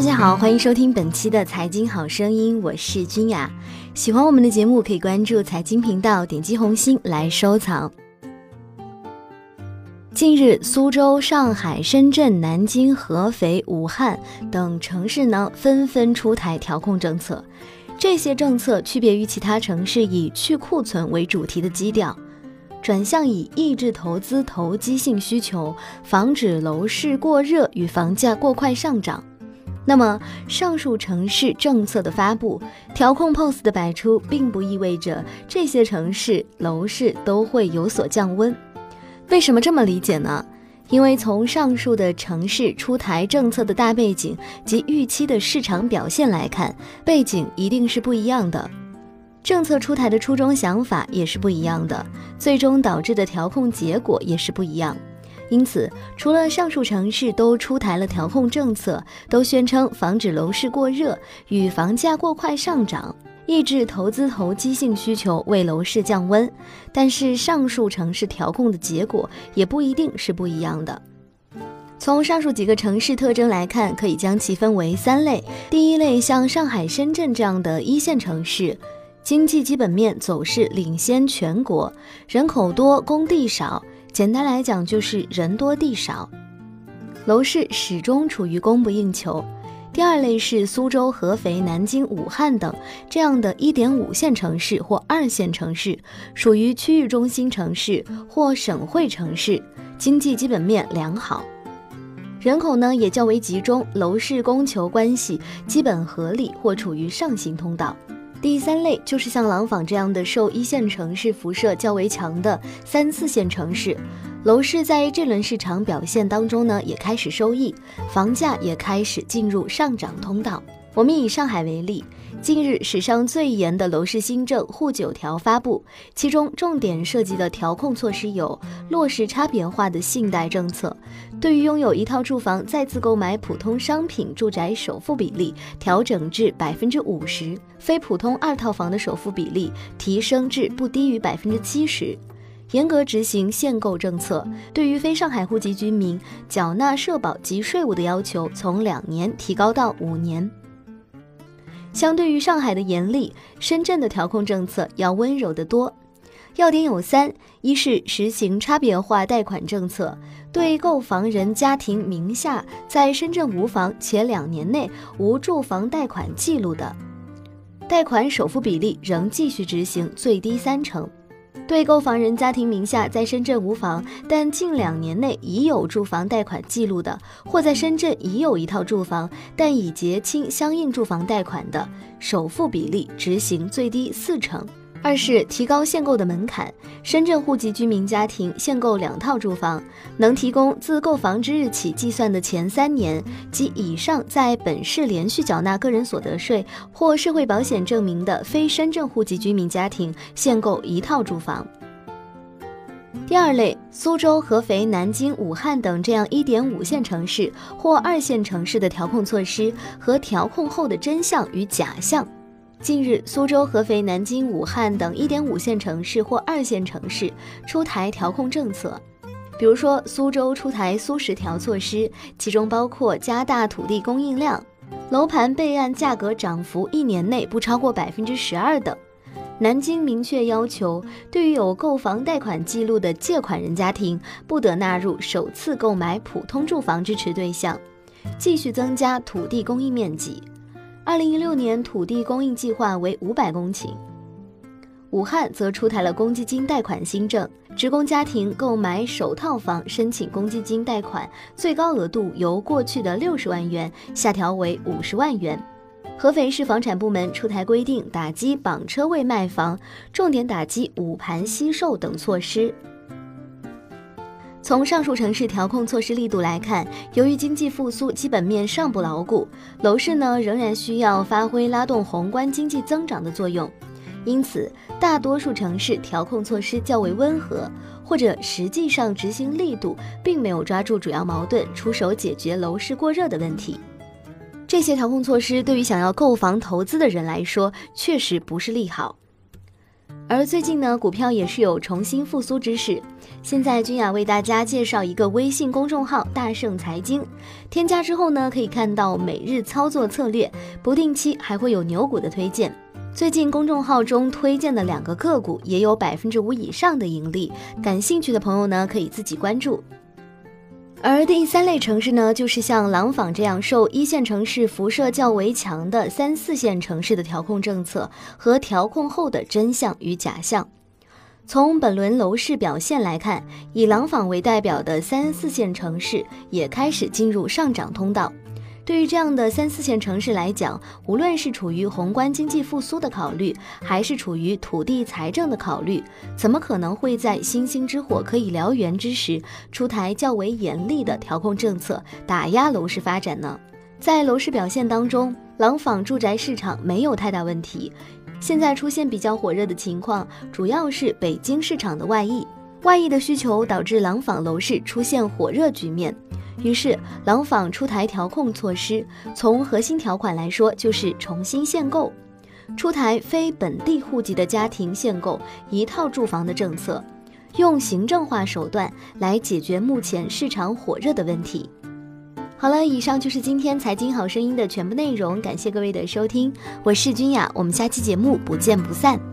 大家好，欢迎收听本期的财经好声音，我是君雅。喜欢我们的节目，可以关注财经频道，点击红心来收藏。近日，苏州、上海、深圳、南京、合肥、武汉等城市呢，纷纷出台调控政策。这些政策区别于其他城市以去库存为主题的基调，转向以抑制投资投机性需求，防止楼市过热与房价过快上涨。那么，上述城市政策的发布、调控 POS 的摆出，并不意味着这些城市楼市都会有所降温。为什么这么理解呢？因为从上述的城市出台政策的大背景及预期的市场表现来看，背景一定是不一样的，政策出台的初衷想法也是不一样的，最终导致的调控结果也是不一样。因此，除了上述城市都出台了调控政策，都宣称防止楼市过热与房价过快上涨，抑制投资投机性需求，为楼市降温，但是上述城市调控的结果也不一定是不一样的。从上述几个城市特征来看，可以将其分为三类。第一类，像上海、深圳这样的一线城市，经济基本面走势领先全国，人口多，工地少。简单来讲，就是人多地少，楼市始终处于供不应求。第二类是苏州、合肥、南京、武汉等这样的一点五线城市或二线城市，属于区域中心城市或省会城市，经济基本面良好，人口呢也较为集中，楼市供求关系基本合理或处于上行通道。第三类就是像廊坊这样的受一线城市辐射较为强的三四线城市，楼市在这轮市场表现当中呢，也开始收益，房价也开始进入上涨通道。我们以上海为例。近日，史上最严的楼市新政“沪九条”发布，其中重点涉及的调控措施有：落实差别化的信贷政策，对于拥有一套住房再次购买普通商品住宅首付比例调整至百分之五十，非普通二套房的首付比例提升至不低于百分之七十；严格执行限购政策，对于非上海户籍居民缴纳社保及税务的要求从两年提高到五年。相对于上海的严厉，深圳的调控政策要温柔得多。要点有三：一是实行差别化贷款政策，对购房人家庭名下在深圳无房且两年内无住房贷款记录的，贷款首付比例仍继续执行最低三成。对购房人家庭名下在深圳无房，但近两年内已有住房贷款记录的，或在深圳已有一套住房，但已结清相应住房贷款的，首付比例执行最低四成。二是提高限购的门槛，深圳户籍居民家庭限购两套住房，能提供自购房之日起计算的前三年及以上在本市连续缴纳个人所得税或社会保险证明的非深圳户籍居民家庭限购一套住房。第二类，苏州、合肥、南京、武汉等这样一点五线城市或二线城市的调控措施和调控后的真相与假象。近日，苏州、合肥、南京、武汉等一点五线城市或二线城市出台调控政策，比如说苏州出台“苏十条”措施，其中包括加大土地供应量、楼盘备案价格涨幅一年内不超过百分之十二等；南京明确要求，对于有购房贷款记录的借款人家庭，不得纳入首次购买普通住房支持对象，继续增加土地供应面积。二零一六年土地供应计划为五百公顷。武汉则出台了公积金贷款新政，职工家庭购买首套房申请公积金贷款，最高额度由过去的六十万元下调为五十万元。合肥市房产部门出台规定，打击绑车位卖房，重点打击捂盘惜售等措施。从上述城市调控措施力度来看，由于经济复苏基本面尚不牢固，楼市呢仍然需要发挥拉动宏观经济增长的作用，因此大多数城市调控措施较为温和，或者实际上执行力度并没有抓住主要矛盾，出手解决楼市过热的问题。这些调控措施对于想要购房投资的人来说，确实不是利好。而最近呢，股票也是有重新复苏之势。现在君雅为大家介绍一个微信公众号“大圣财经”，添加之后呢，可以看到每日操作策略，不定期还会有牛股的推荐。最近公众号中推荐的两个个股也有百分之五以上的盈利，感兴趣的朋友呢，可以自己关注。而第三类城市呢，就是像廊坊这样受一线城市辐射较为强的三四线城市的调控政策和调控后的真相与假象。从本轮楼市表现来看，以廊坊为代表的三四线城市也开始进入上涨通道。对于这样的三四线城市来讲，无论是处于宏观经济复苏的考虑，还是处于土地财政的考虑，怎么可能会在星星之火可以燎原之时，出台较为严厉的调控政策，打压楼市发展呢？在楼市表现当中，廊坊住宅市场没有太大问题。现在出现比较火热的情况，主要是北京市场的外溢，外溢的需求导致廊坊楼市出现火热局面。于是，廊坊出台调控措施，从核心条款来说，就是重新限购，出台非本地户籍的家庭限购一套住房的政策，用行政化手段来解决目前市场火热的问题。好了，以上就是今天财经好声音的全部内容，感谢各位的收听，我是君雅，我们下期节目不见不散。